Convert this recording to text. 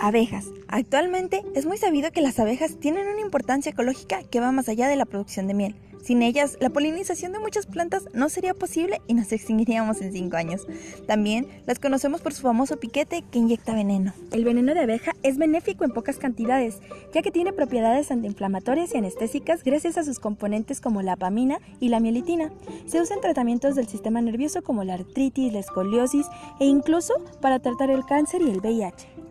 Abejas. Actualmente es muy sabido que las abejas tienen una importancia ecológica que va más allá de la producción de miel. Sin ellas, la polinización de muchas plantas no sería posible y nos extinguiríamos en 5 años. También las conocemos por su famoso piquete que inyecta veneno. El veneno de abeja es benéfico en pocas cantidades, ya que tiene propiedades antiinflamatorias y anestésicas gracias a sus componentes como la apamina y la mielitina. Se usa en tratamientos del sistema nervioso como la artritis, la escoliosis e incluso para tratar el cáncer y el VIH.